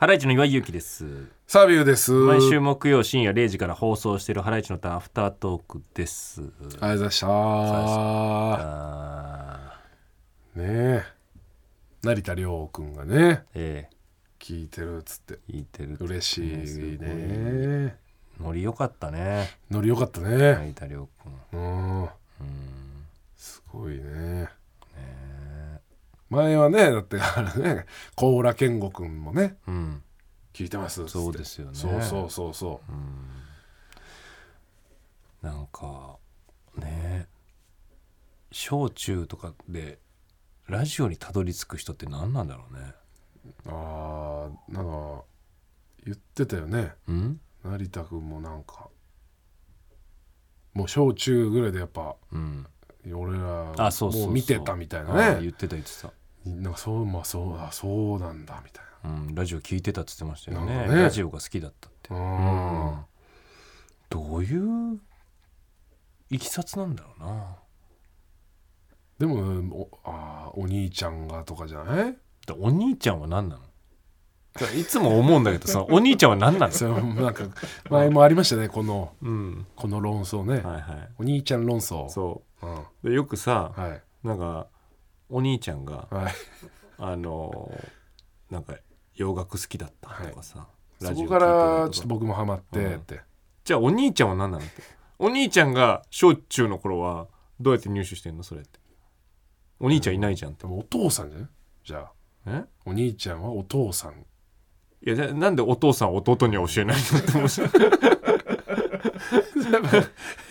ハライチの岩井ゆきです。サービューです。毎週木曜深夜0時から放送しているハライチのターンアフタートークです。ありがとうございました。あねえ。成田凌君がね、ええ聞いてるっつって。聞いてる嬉しいね。ノリ良かったね。ノリ良かったね。成田凌君。うん。すごいね。前はね、だってあれね、高浦健吾君もね、うん。聞いてますそうですよねそうそうそうそなんかね小中とかでラジオにたどり着く人って何なんだろうね。う。ああ、なんか言ってたよね。うん？成田君もなんか。もう小中ぐらいでやっぱうん。俺らあ、そうそうそうもう見てたみたいなねあ言ってた言ってた。なんかそうまあそうあそうなんだみたいうん、ラジオ聞いてたって言ってましたよね。ね。ラジオが好きだったって、なううん。んどういういきさつなんだろうな。でもおあーお兄ちゃんがとかじゃない？でお兄ちゃんは何なの？いつも思うんだけどさ お兄ちゃんは何なの？それもなんか前もありましたねこのうん。この論争ね、はいはい。お兄ちゃん論争、そう。ん、うでよくさ、はい。なんかお兄ちゃんがはい。あのーなんか洋楽好きだったとかさ、ラジオそこからちょっと僕もハマってって、じゃあお兄ちゃんは何なのって。お兄ちゃんが小中の頃はどうやって入手してんの？それって。お兄ちゃんいないじゃんって。でもお父さんじゃない？じゃあ。え？お兄ちゃんはお父さん。いやなんでお父さんは弟には教えないのって思う。し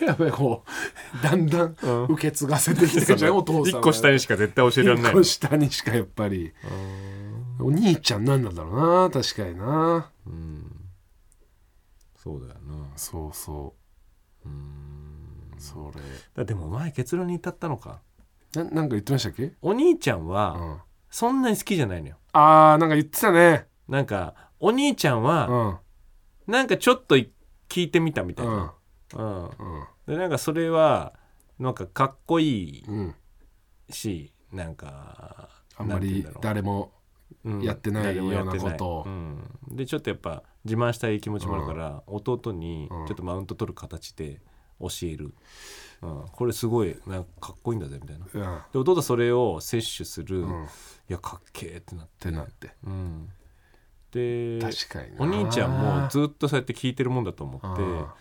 やっぱりこうだんだんうん。受け継がせてきてるじゃんお父さん一個下にしか絶対教えられない。一個下にしかやっぱり。お兄ちゃんなんなんだろうな確かにな。うん。そうだよな。そうそう。そだでも前結論に至ったのか。れななんか言ってましたっけ、お兄ちゃんうはん、そんなに好きじゃないのよ。あーなんか言ってたね。なんかお兄ちゃんうはん。なんかちょっとい聞いてみたみたいうん。な、うん。うん。でなんかそれはなんかかっこいいうんしなんかあんまり誰もうん。やってないようなこと。をうん、でちょっとやっぱ自慢したい気持ちもあるから、弟にうん。ちょっとマウント取る形で教える、うん、これすごいなんかかっこいいんだぜみたいな。で弟はそれを摂取する、いうん。やかっけえってなって。てなって。うん、で確かにな。お兄ちゃんもずっとそうやって聞いてるもんだと思ってあ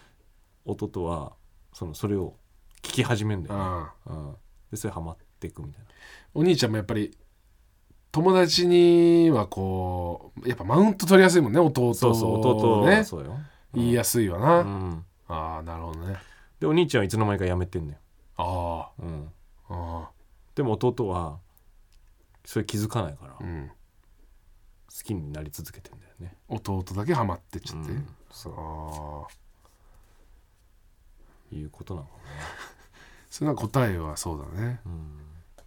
弟はそのそれを聞き始めるんだよね、あうん、でそれハマっていくみたいな。お兄ちゃんもやっぱり友達にはこうやっぱマウント取りやすいもんね弟そうそう弟はねそうよ、言いやすいわな、うん、ああなるほどね。でお兄ちゃんはいつの間にかやめてんのよ、あうん、ああでも弟はそれ気づかないから。うんきになり続けてんだよね、弟だけハマってっちゃって、うん。そう。いうことなのか それは答えはそうだね。な、うん、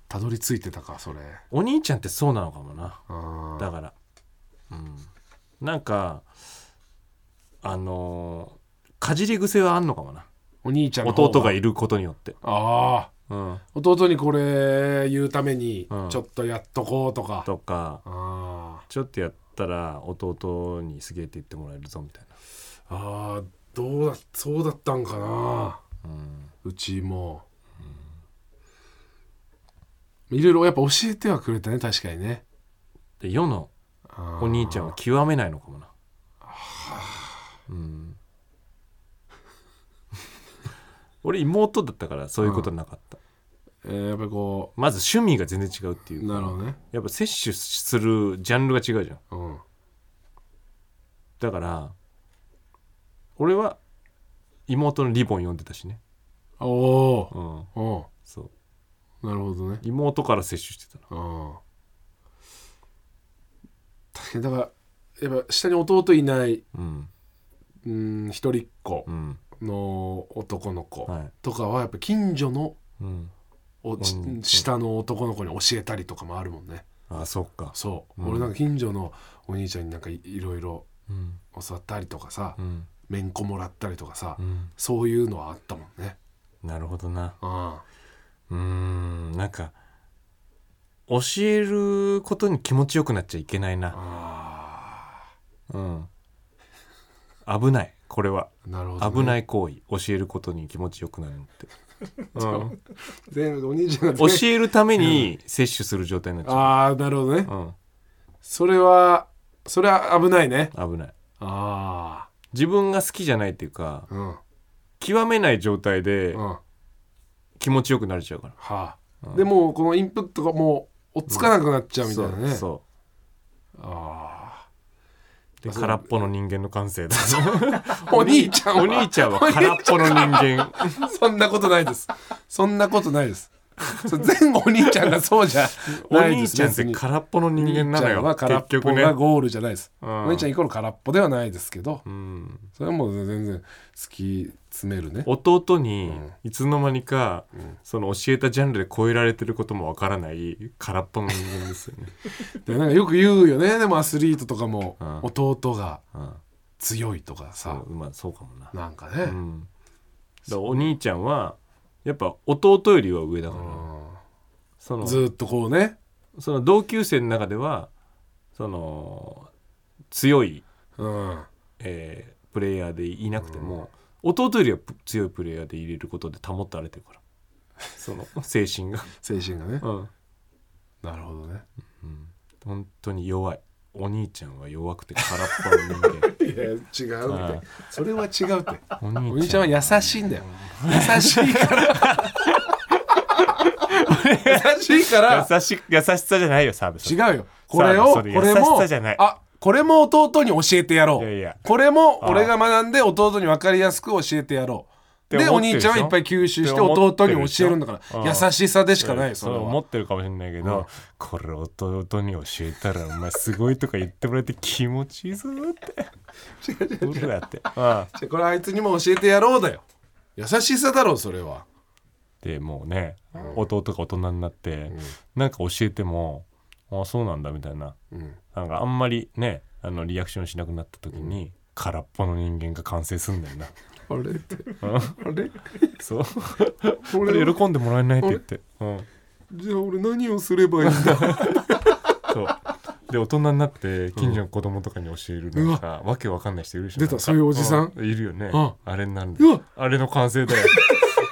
たどり着いてたかそれ。お兄ちゃんってそうなのかもな。あだから、うん、なんかあのーかじり癖はあんのかもな。お兄ちゃん弟がいることによって、ああうん、弟にこれ言うためにうん。ちょっとやっとこうとか、とか。あちょっとやったら弟にすげえって言ってもらえるぞみたいあああどうだそうだったんかな。な、うん、うちも、いろいろやっぱ教えてはくれたね確かにね。で世のお兄ちゃんは極めないのかもな。うん。俺妹だったからそういうことなかった、えーやっぱりこまず趣味が全然違うっていうなるほどね。やっぱ摂取するジャンルが違うじゃん。うん。だから俺は妹のリボン読んでたしね。おおうん。おそう。なるほどね。妹から摂取してたの。うん確かにだからやっぱ下に弟いないうん。うん一人っ子うん。の男の子はい。とかはやっぱ近所のうんおちうん下の男の子に教えたりとかもあるもんね。あそっか。そう、うん。俺なんか近所のお兄ちゃんになんかいいろいろうん。教わったりとかさ、うん。めんこもらったりとかさ、うん。そういうのはあったもんね。なるほどな。あうーん。なんか教えることに気持ちよくなっちゃいけないな。あうん。危ないこれは。なるほど、ね、危ない行為教えることに気持ちよくなるのって、うん、全部お兄ちゃんが教全えるために摂取する状態になっちゃああなるほどね。う、うん、それはそれは危ないね。危ない。あ自分が好きじゃないっていうかあうん。極めない状態で気持ちよくなれちゃうから。あ、うん。でもうこのインプットがもう追っつかなくなっちゃうみたいなね、そうそあうで空っぽの人間の感性だあ お兄ちゃんは。お兄ちゃんは空っぽの人間。そんなことないです。そんなことないです 全お兄ちゃんがそうじゃお ないです兄ちゃんって空っぽの人間なのお兄ちゃんはよ空っぽ結局ねがゴールじゃないです、うん。お兄ちゃんイコール空っぽではないですけど。うん。それはもう全然突き詰めるね。弟にうん。いつの間にか、ん。その教えたジャンルで超えられてることもわからない空っぽの人間ですよね、でなんかよく言うよね。でもアスリートとかもうん。弟がうん、強いとかそさうまあそうかもな、なんかね、うん、お兄ちゃんはやっぱ弟よりは上だから、そのずーっとこうね。その同級生の中ではその強い、うん。えープレイヤーでいなくても、弟よりはぷ強いプレイヤーで入れることで保たれてるから。その 精神が、精神がね。うん、なるほどね。本当に弱いお兄ちゃんは弱くて空っぽの人間。いや違うって。はい。それは違うって。お兄ちゃん。は優しいんだよ。優しいから。優しいから。優し優しさじゃないよサービス違うよ。これをこれもあこれも弟に教えてやろう。これも俺が学んで弟に分かりやすく教えてやろうでお兄ちゃんはいっぱい吸収して弟に教えるんだからうん優しさでしかないよそれ思はってるかもしれないけど、うん。これ弟に教えたらお前すごいとか言ってもらえて気持ちいいぞって。どうやってああじゃあこれあいつにも教えてやろうだよ。優しさだろうそれは。でもうね、弟が大人になって、なんか教えてもあそうなんだみたいな。うん。なんかあんまりねあのリアクションしなくなった時に、空っぽの人間が完成すんだよなあれって。うん。あれ？そう。俺は？喜んでもらえないって言って、うん、じゃあ俺何をすればいいんだ？そう。で大人になって近所の子供とかに教えるなんか、わ。けわかんない人いるでし出た。そういうおじさん？ういるよね、うん。あれになるんだ。あれの完成だよ、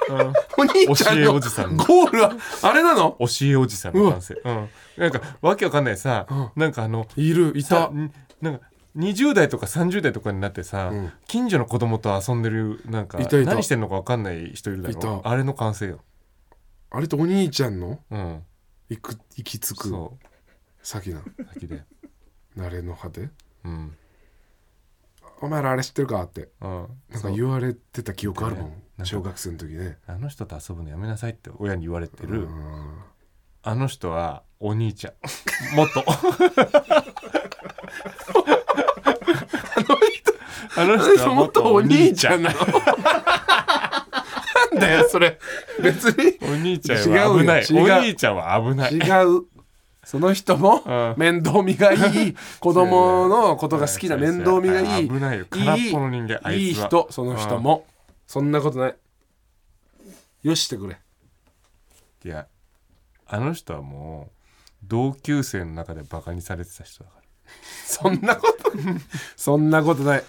うん。お兄ちゃん教えのおじさんゴールはあれなの？教えおじさんの完成。うん。なんかわけわかんないさ、うん。なんかあのいるいた。なんか20代とか30代とかになってさ、うん。近所の子供と遊んでるなんかいたいた。何してんのかわかんない人いるだろあれの完成よ、あれってお兄ちゃんの？うん、行く行き着くそ先なう先で。慣れの果てうん。お前らあれ知ってるかって。うん。なんか言われてた記憶あるもん。小学生の時ね。あの人と遊ぶのやめなさいって親に言われてうる、ん。あの人はお兄ちゃん。もっと あの人はもっとお兄ちゃん。なのなんだよそれ。別に。お兄ちゃんは危ない。お兄ちゃんは危ない。違う。その人もうん。面倒見がいい子供のことが好きな面倒見がいい危ないよ。空っぽの人間あいい人その人も。そんなことない。よししてくれ。いやあの人はもう同級生の中でバカにされてた人だから。そんなことそんなことない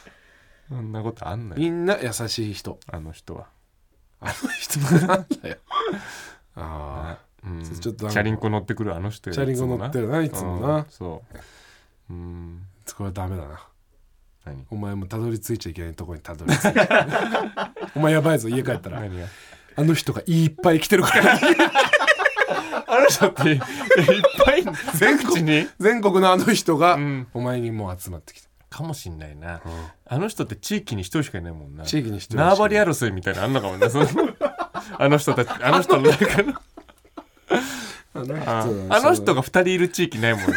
そんなことあんのよ。みんな優しい人。あの人は。あの人。なんだよ。あうん。ちょっとチャリンコ乗ってくるあの人よチャリンコ乗ってるないつもな。うんそう。うん。あこれダメだな。何？お前もたどり着いちゃいけないとこにたどり着いたお前やばいぞ家帰ったら。何が？あの人がいっぱい来てるから。あの人っていっぱい全国に？全国のあの人がうん。お前にもう集まってきた、かもしんないな、あの人って地域に一人しかいないもんな。地域に一人しかい縄張り争いみたいなのあんの。かもねあの人たちあの人の中の。あのあ人あの人が2人いる地域ないもんね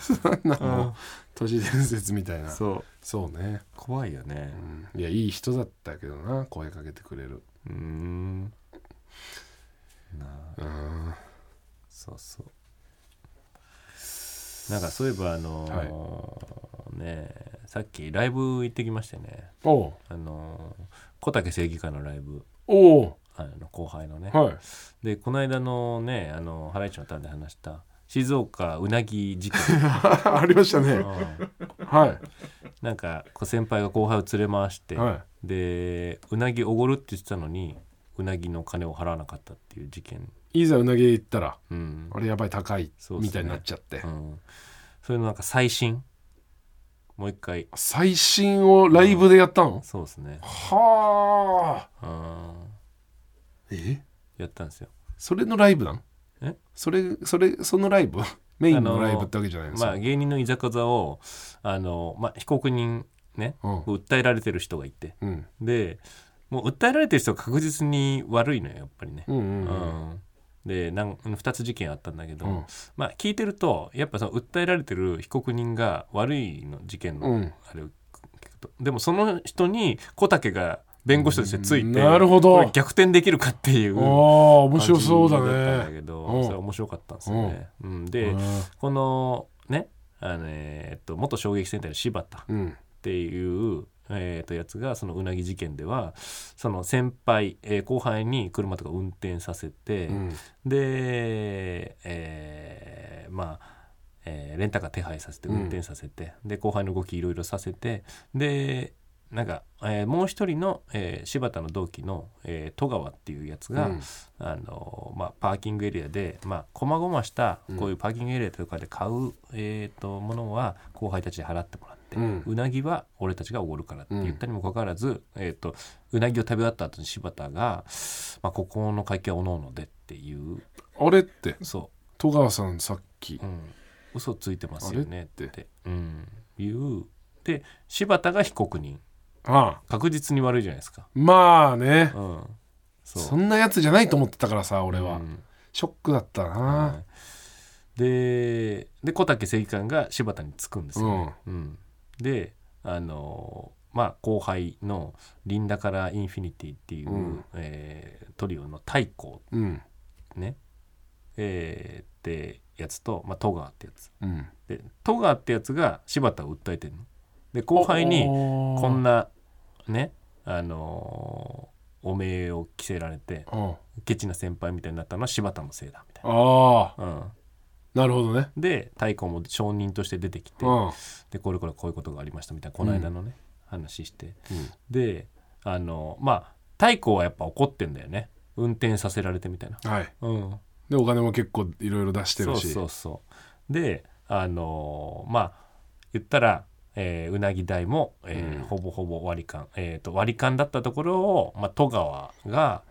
そんなもう都市伝説みたいな。そう。そうね、怖いよね。うん。いやいい人だったけどな声かけてくれる。うーん。なあ。うん。そうそうなんかそういえばあのーねさっきライブ行ってきましてね。おう。あのー小竹正義会のライブ。おう。あの後輩のね、はい。でこの間のねあのハライチのターンで話した静岡うなぎ事件、ありましたね。うん。はなんかこう先輩が後輩を連れ回して、い。はでうなぎおごるって言ってたのにうなぎの金を払わなかったっていう事件、いいざうなぎ行ったらうん。あれやばい高いみたいになっちゃって、うん、それのなんか最新もう一回。最新をライブでやったの、そうですね、はあ。うん、え？やったんですよ。それのライブなん？え？それそれそのライブ？メインのライブってわけじゃないんですまあ芸人のいざこざをあの、まあ、被告人ね、うん。訴えられてる人がいて。うん。でもう訴えられてる人が確実に悪いのよやっぱりね、うんうんうん。うん。でなん2つ事件あったんだけど、うん。まあ聞いてるとやっぱその訴えられてる被告人が悪いの事件の、うん。あれを聞くと。でもその人に小竹が弁護士としてついて、なるほど。逆転できるかっていうああ面白そうだ感じったんだねけど、うん。それ面白かったんですよね。うん。で、うん。このねあのえーっと元衝撃戦隊の柴田っうん。ていう、えーっとやつがそのうなぎ事件ではその先輩、えー後輩に車とか運転させて、うん。で、えーまあ、えーレンタカー手配させてうん。運転させて、で後輩の動きいろいろさせてでなんか、えーもう一人の、えー柴田の同期の、えー戸川っていうやつが、うん。あのまあ、パーキングエリアでまあ細々したこういうパーキングエリアとかで買う、えー、とものは後輩たちに払ってもらって、ううんなぎは俺たちがおごるからって言ったにもかかわらず、えー、とうなぎを食べ終わった後に柴田が、まあ、ここの会計はおのおのでっていう。あれってそ戸川さんさっき。う、うん、嘘ついてますよねって。あれうん、いう。で柴田が被告人。ああ。確実に悪いじゃないですか。まあね。うん、そう。そんなやつじゃないと思ってたからさ俺は、うん。ショックだったな、はい。でで小竹正義感が柴田につくんですよね、うんであのまあ後輩の「リンダからインフィニティ」っていう、うん。えートリオの太鼓。うん。ね。えーってやつと、まあ、戸川ってやつ。うん。で戸川ってやつが柴田を訴えてるの。で後輩にここんなねあのーおめえを着せられてあケチな先輩みたいになったのは柴田のせいだみたいあな、うん、なるほどね。で太鼓も証人として出てきてうん。でこれこれこういうことがありましたみたいなこの間のね、話して。うん。であのまあ太鼓はやっぱ怒ってんだよね。運転させられてみたいな、はい。うん、でお金も結構いろいろ出してそうるし。そうそうであのまあ言ったら、えーうなぎ代も、えーうん。ほぼほぼ割り勘、えー、と割り勘だったところを、まあ、戸川が、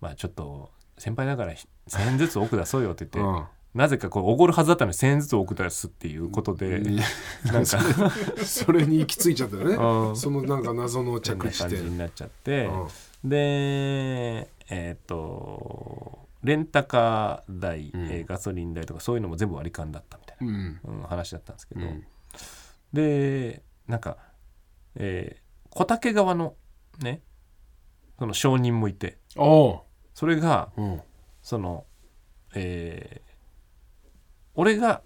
まあ、ちょっと先輩だから1,000円ずつ多く出そうよって言って、うんなぜかこれおごるはずだったのに1,000円ずつ多く出すっていうことで、いなんか。それに行き着いちゃったよね。うん。そのなんか謎の着地点になっちゃって、うんでえっ、とレンタカー代、うんえーガソリン代とかそういうのも全部割り勘だったみたいうん。な、うん話だったんですけど、うん。でなんか、えー小竹側のねその証人もいて。おそれがその、えー俺が、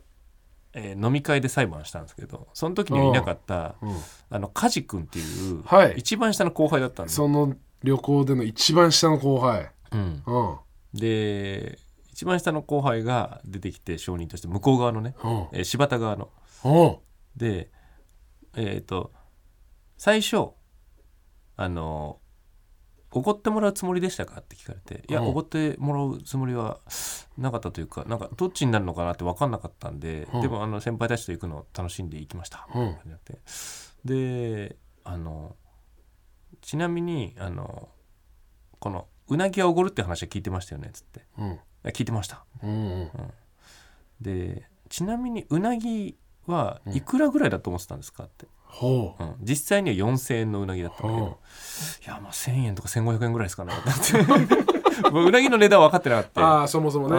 えー飲み会で裁判したんですけどその時にはいなかったうん。あの梶君っていう、はい。一番下の後輩だったんで。その旅行での一番下の後輩。うん。うん。で一番下の後輩が出てきて証人として向こう側のね、うん。えー柴田側の。うん。でえっ、と最初あの「おごってもらうつもりでしたか?」って聞かれて「いやうん。おごってもらうつもりはなかったというかなんかどっちになるのかなって分かんなかったんで、うん。でもあの先輩たちと行くの楽しんで行きました」うん。であのちなみにあのこの「うなぎはおごるって話は聞いてましたよね」っつって。うん。聞いてました。うんうん。でちなみにうなぎはいくらぐらいだと思ってたんですか？って、ほう。うん、実際には4000円のうなぎだったんだけほどいやまあ1000円とか1500円ぐらいですかねってもううなぎの値段分かってなかった。ああそもそもね。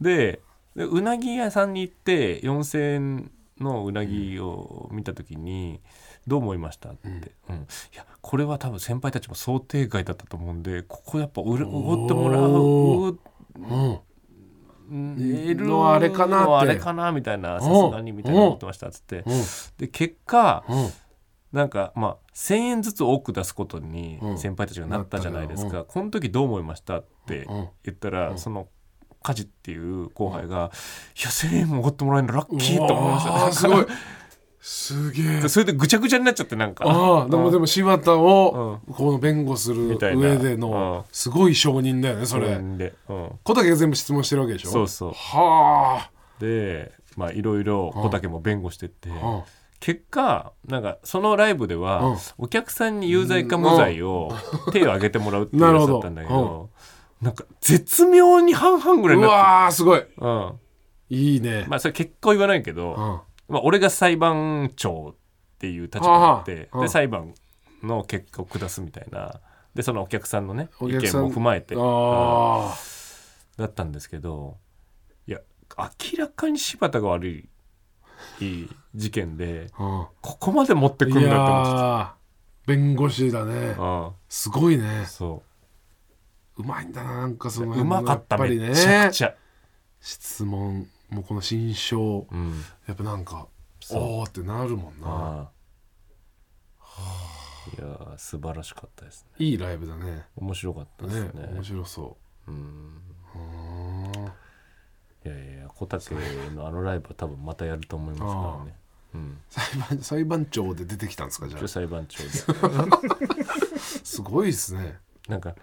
ででうなぎ屋さんに行って4000円のうなぎを見た時に「どう思いました?」って、うん。いやこれは多分先輩たちも想定外だったと思うんでここやっぱおごってもらおううんのはあれかなって。あれかなみたいなさすがにみたいな思ってましたっつって。うん。で結果うん。なんかまあ1,000円ずつ多く出すことにうん。先輩たちがなったじゃないですなか、この時どう思いましたってうん。言ったら、うん。その家事っていう後輩が「いや1,000円もおごってもらえるのラッキーと思いました」すごい すげえ。それでぐちゃぐちゃになっちゃってなんか。ああでもでもも柴田をこの弁護する上でうん。のすごい証人だよねそれ。で、うん、小竹が全部質問してるわけでしょ？そうそう。はでまあいろいろ小竹も弁護してって、結果なんかそのライブでは、うん。お客さんに有罪か無罪を手を挙げてもらうっていうやつだったんだけどなんか絶妙に半々ぐらいうになってわーすごい。うん、いいね。まあそれ結果は言わないけど、うんまあ、俺が裁判長っていう立場になってはあで裁判の結果を下すみたいな。でそのお客さんのね意見も踏まえて、だったんですけどいや明らかに柴田が悪い事件でここまで持ってくるんいだって思ってやー弁護士だね。すごいね。そう。まいんだななんかそのううまかっためちゃくねちゃ、質問もうこの新章うん、やっぱなんかおーってなるもんな。ああ。いやー素晴らしかったですね。いいライブだね。面白かったですね。ね面白そう。ん。うんいやいや小竹のあのライブは多分またやると思いますからね。うん。裁判裁判長で出てきたんですかじゃ一応裁判長で。あ すごいですね。なんか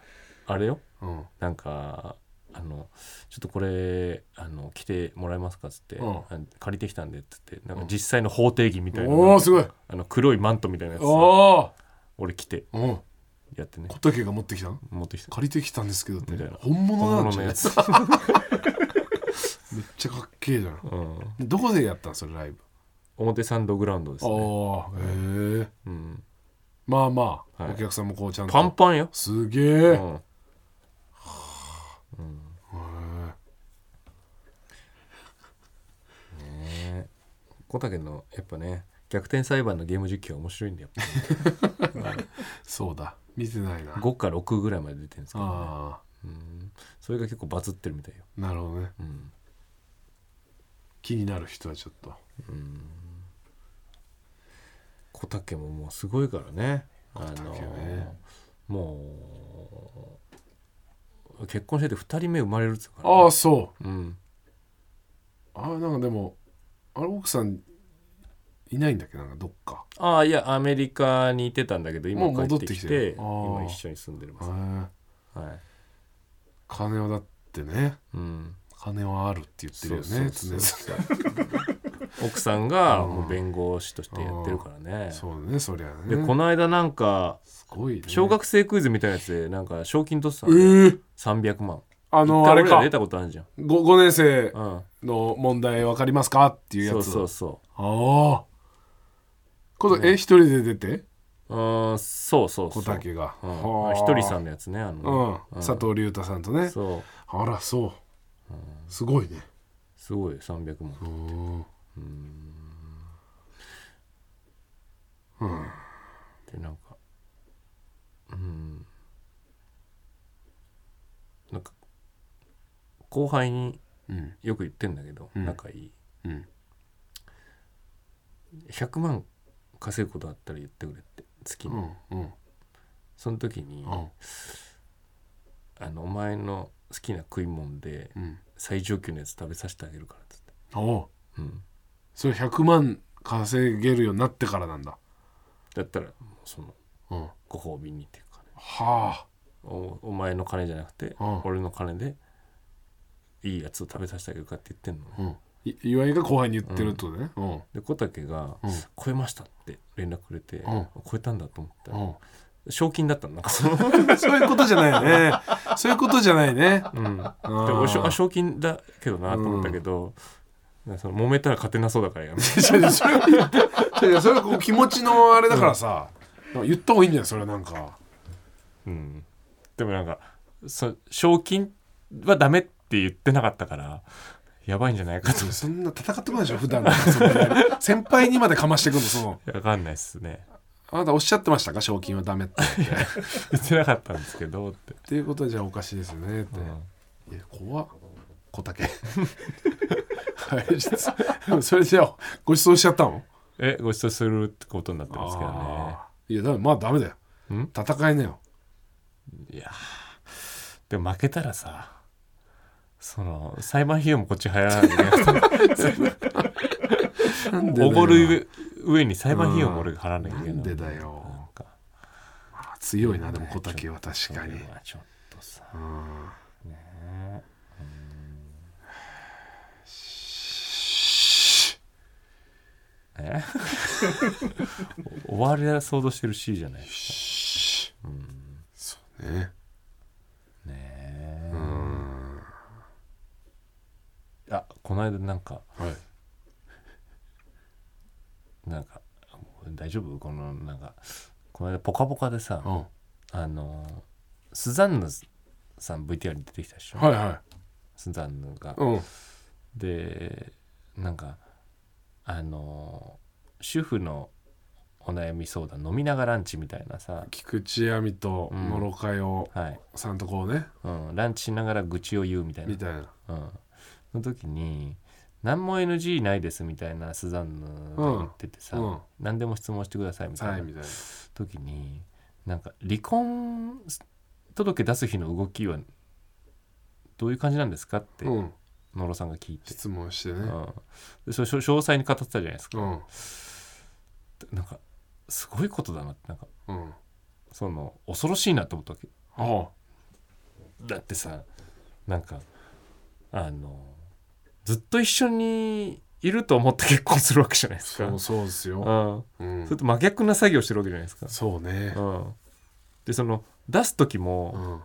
あれよ。うん。なんかあのちょっとこれあの来てもらえますかっつって、うん。あ借りてきたんでっつってなんか実際の法廷着みたいな、おおすごい。あの黒いマントみたいなやつお俺着ておうん。やってね。小竹が持ってきたの？持ってきた。借りてきたんですけどって。みたいな。本物なんじゃない？本物のやつ、めっちゃかっけえじゃん。うん、どこでやったんそれライブ？表参道グラウンドですね、ああへえうん、まあまあ、はい。お客さんもこうちゃんと。パンパンよ、すげえ、うん、小竹のやっぱね逆転裁判のゲーム実況は面白いんだよ。え そうだ。見てないな。5か6ぐらいまで出てるんですけど、ね。あうん、それが結構バズってるみたいよ、あなるほどね。うん。気になる人はちょっと。小竹ももうすごいからね。あの竹ね。もう結婚してて2人目生まれるっつうから、ああそう。うん、ああなんかでもあれ奥さんいないんだっけ？なんかどっか。ああいやアメリカにいてたんだけど今帰ってきてきててる。あー今一緒に住んでます、はい。金はだってね。うん、金はあるって言ってるよね常々。奥さんがうん。もう弁護士としてやってるからね。そうだねそりゃね。でこの間なんかすごいね。小学生クイズみたいなやつでなんか賞金取ってたえの、ー、300万あのあれか。出たことあるじゃん、5, 5年生うん、の問題分かりますかっていうやつそうそうそああこれえ一人で出て？ううんそうそうそう。小竹が。うん。はあ。ひとりさんのやつねあうん。の、佐藤隆太さんとね。そう。あらそう。すごいね。すごい300万うん。でなんかうんか後輩にうん。よく言ってんだけど、うん。仲いい。うん。100万稼ぐことあったら言ってくれって月に、うんうん。その時に、うん。あのお前の好きな食い物でうん。最上級のやつ食べさせてあげるからっつって、おう。うん、それ100万稼げるようになってからなんだ。だったらそのうん。はご褒美にっていうかね。あ。おお前の金じゃなくて、うん。俺の金でいいやつを食べさせてあげるかって言ってんのね、うん。い岩井が後輩に言ってるってことね。うん。で小竹がうん「超えました」って連絡くれて、うん超えたんだと思った。ら、うん。賞金だったの？なんかその、そういうことじゃないよね。そういうことじゃないね。うん、であー俺しょあ賞金だけどなと思ったけど、その揉めたら勝てなそうだからやめて。違う違うそれは違う違うそれはこう気持ちのあれだからさ、言った方がいいんじゃないそれはなんか。うん。でもなんかそ賞金はダメって言ってなかったからやばいんじゃないかと。そんな戦ってこないでしょ普段。先輩にまでかましてくるのその。分かんないっすね。あなたおっしゃってましたか賞金はダメって。言ってなかったんですけどって、ていうことはじゃあおかしいですよねって、うん。いや怖っ。小竹。はい。それじゃあご馳走しちゃったの？えご馳走するってことになってますけどね。いやだまあダメだよ。ん？戦いなよ。いやー。でも負けたらさその裁判費用もこっち入らないでおごる上に裁判費用も俺が払わなきゃいけない。なんでだよ。強いなでも小竹は確かに。ちょっとさ。うん。ね。え？終わりは想像してる C じゃない？ですかねねえあこの間なんかはい。なんか大丈夫？このなんかこの間「ぽかぽか」でさ、うん。あのスザンヌさん VTR に出てきたでしょ、はいはスザンヌが。い。うん。でなんかあの主婦のお悩み相談飲みながらランチみたいなさ、菊池亜美とうん。野呂佳代はい。さんとこうね。うん、ランチしながら愚痴を言うみたいな。みたいな。うん、の時に何も NG ないですみたいなスザンヌが言っててさ、うん。うん何でも質問してくださいみたいな時になんか離婚届出す日の動きはどういう感じなんですかってうん。野呂さんが聞いて、質問してね。うん、でそれ詳細に語ってたじゃないですか、うん。なんかすごいことだなってなんかうん。その恐ろしいなと思ったわけ。あ。だってさなんかあのずっと一緒にいると思って結婚するわけじゃないですか。そうそうですよ。うん、うん。それと真逆な作業してるわけじゃないですか、そうね。うん、でその出す時うも、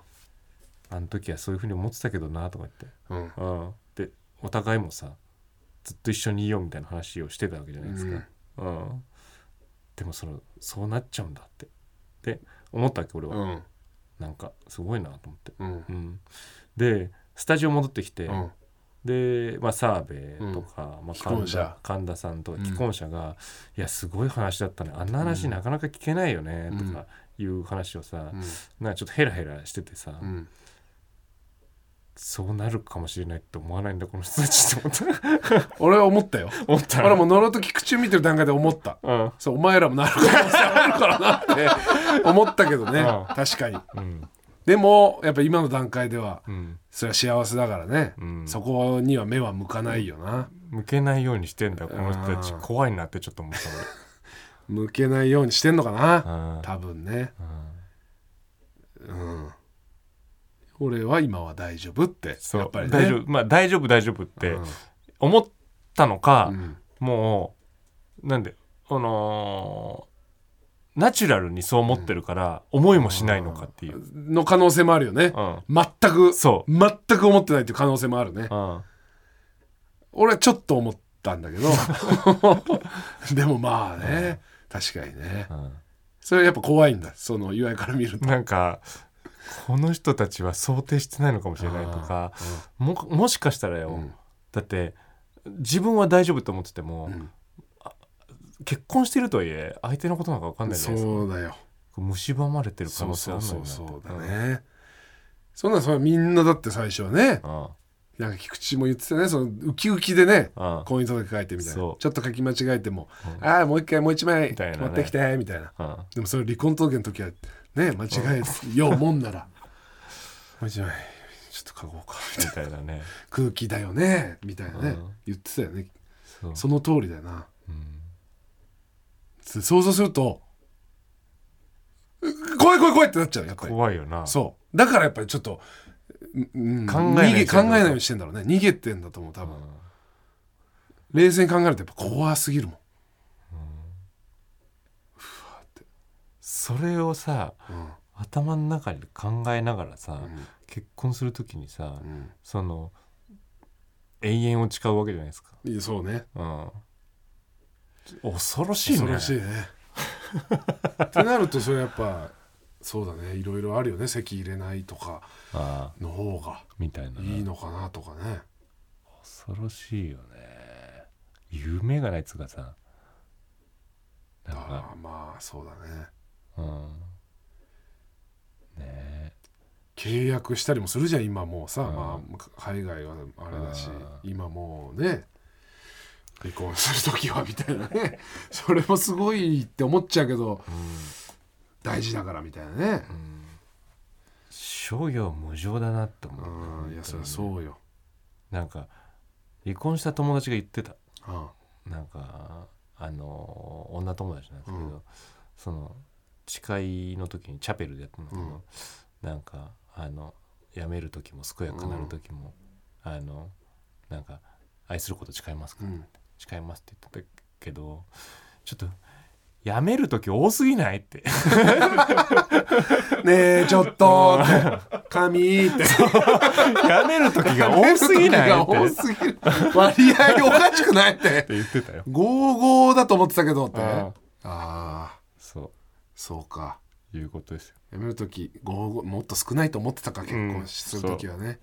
ん。あの時はそういうふうに思ってたけどなとか言って、うん。うん、でお互いもさずっと一緒にいようみたいな話をしてたわけじゃないですか、うん。でもそのそうなっちゃうんだって。って思ったわけ俺は、うん。なんかすごいなと思って、うん。うん、でスタジオ戻ってきて、うんで、まあ、澤部とか、まあ、既婚者。神田神田さんとかうん。既婚者が「いやすごい話だったね。あんな話なかなか聞けないよね」うん。とかいう話をさ、うん。なんかちょっとヘラヘラしててさ、うん。そうなるかもしれないって思わないんだこの人たちって思った。俺は思ったよ。思った俺も野呂と菊池見てる段階で思った。うん。そうお前らもなる可能性あるからなって思ったけどね。うん。確かに。うんでもやっぱ今の段階ではうん。それは幸せだからね、うん。そこには目は向かないよな、向けないようにしてんだ。この人たちうん怖いなってちょっと思った 向けないようにしてんのかな？多分ね。うん。うん。俺は今は大丈夫ってそう。やっぱりね。大丈夫。まあ大丈夫大丈夫ってうん。思ったのか、うん。もうなんであのーナチュラルにそう思ってるから思いもしないのかっていう、の可能性もあるよね。うん。全くそう。全く思ってないっていう可能性もあるね。うん、俺はちょっと思ったんだけど。でもまあね。確かにね。それはやっぱ怖いんだ。その岩井から見ると。なんかこの人たちは想定してないのかもしれないとかももしかしたらよ、うん。だって自分は大丈夫と思ってても、ん結婚してるとはいえ相手のことなんか分かんないじゃないですか。そうだよ。蝕まれてる可能性そうそうあるのそうになそうだね、そんなんそれはみんなだって最初はねうん。なんか菊池も言ってたね。そのウキウキでねうん。婚姻届書いてみたいな。ちそう。ょっと書き間違えても「ああもう一回もう一枚持ってきて」みたいな。うん。でもそれ離婚届の時はね間違えようもんなら。もう一枚ちょっと書こうか。みたいなね。空気だよね。みたいなね。うん。言ってたよね。そう。その通りだよなうん想像するとう怖い怖い怖いってなっちゃうやっぱり。怖いよな。そう。だからやっぱりちょっと、うん、考えない逃げ考えないようにしてんだろうね。逃げてんだと思う多分、冷静に考えるとやっぱ怖すぎるもん。それをさうん。頭の中で考えながらさ、ん。結婚する時にさ、うん。その永遠を誓うわけじゃないですか、いやそうね。うん、恐ろしいね。恐ろしいね。ってなるとそれやっぱそうだね。いろいろあるよね。席入れないとかの方がみたいな。ねいいのかなとかね。恐ろしいよね。夢がないっつうかさ。なんか。ああまあそうだね。うん。ね。え契約したりもするじゃん今もうさ、うん。まあ、海外はあれだし。うん。今もうね離婚する時はみたいなね。それもすごいって思っちゃうけど大事だからみたいなね。諸行無常だなって思う、うん。いやそりゃそうよ。なんか離婚した友達が言ってた。うんなんかあの女友達なんですけど、うん。その誓いの時にチャペルでやったんだけど、うん。なんかあの辞める時も健やかなる時も、あのなんか愛すること誓いますか、うん誓いますって言ってたけどちょっと辞める時多すぎないってねえちょっと髪って辞める時が多すぎないって多すぎる割合おかしくないってって言ってたよ。55だ。と思ってたけどってああそうそうかいうことですよ。辞める時55もっと少ないと思ってたか結婚する時はね、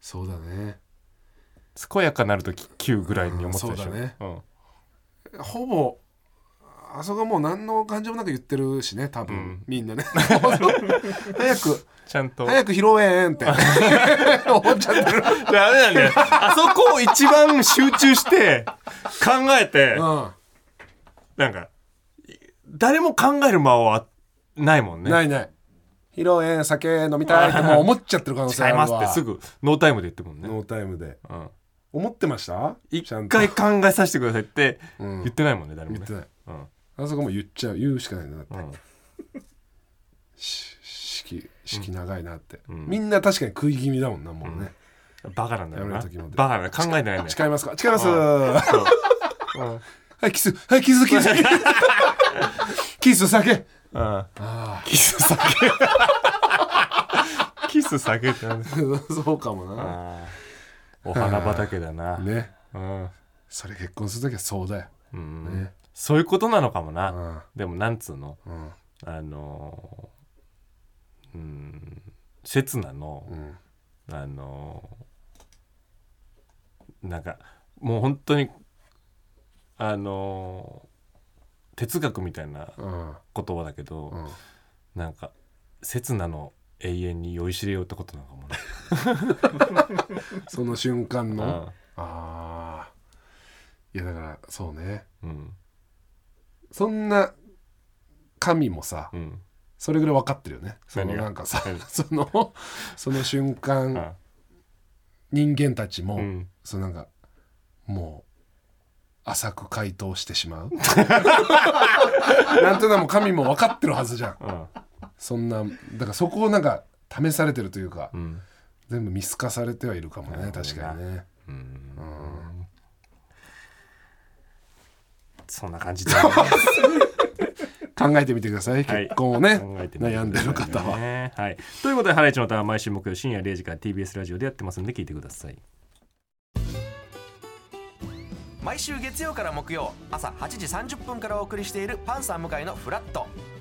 そうだ。ね健やかなる時9ぐらいに思ってたでしょ。うんね。うん。ほぼあそこはもう何の感情もなく言ってるしね多分、うん。みんなね。早くちゃんと。早く披露宴って。思っちゃってる、ダメなんだよ。あそこを一番集中して考えて、うなんか誰も考える間はないもんん、ね。ないない。披露宴酒飲みたいってもう思っちゃってる可能性あ違いるわ ますってすぐノータイムで言ってるもんね。ノータイムで。うん思ってました？一回考えさせてくださいってうん。言ってないもんね、誰もね。言って。ない。うん。あそこも言っちゃう。言うしかないんだなって。うん。し式式長いなって、うん。みんな確かに食い気味だもんなもうね、バカなんだよな。バカなんだよ。考えてないんだよ。誓いますか？誓います。はいキス。はいキスキス。キス酒。うん。あキス酒。キス酒ってそうかもなお花畑だな。ね。うん。それ結婚する時はそうだよ、うん。ね。そういうことなのかもうな。ん。でもなんつうの？うん。あのーうん刹那の。うん。あのーなんかもう本当にあのー哲学みたいなうん。言葉だけど、うん。なんか刹那の永遠に酔いしれようってことなのかもね。その瞬間の、うん。ああいやだからそうね。うん。そんな神もさうん。それぐらい分かってるよね。そのなんかさ何 そのその瞬間人間たちも、うん。そのなんかもう浅く回答してしまう。なんとなくもう神も分かってるはずじゃん。うんそんなだからそこをなんか試されてるというか、うん。全部見透かされてはいるかもね確かにね。うん。そんな感じで。考えてみてください。はい。結婚をね、考えてみてください悩んでる方は、ねはい、ということで「ハライチのターン」毎週木曜深夜0時から TBS ラジオでやってますんで聞いてください。毎週月曜から木曜朝8時30分からお送りしているパンサー向井のフラット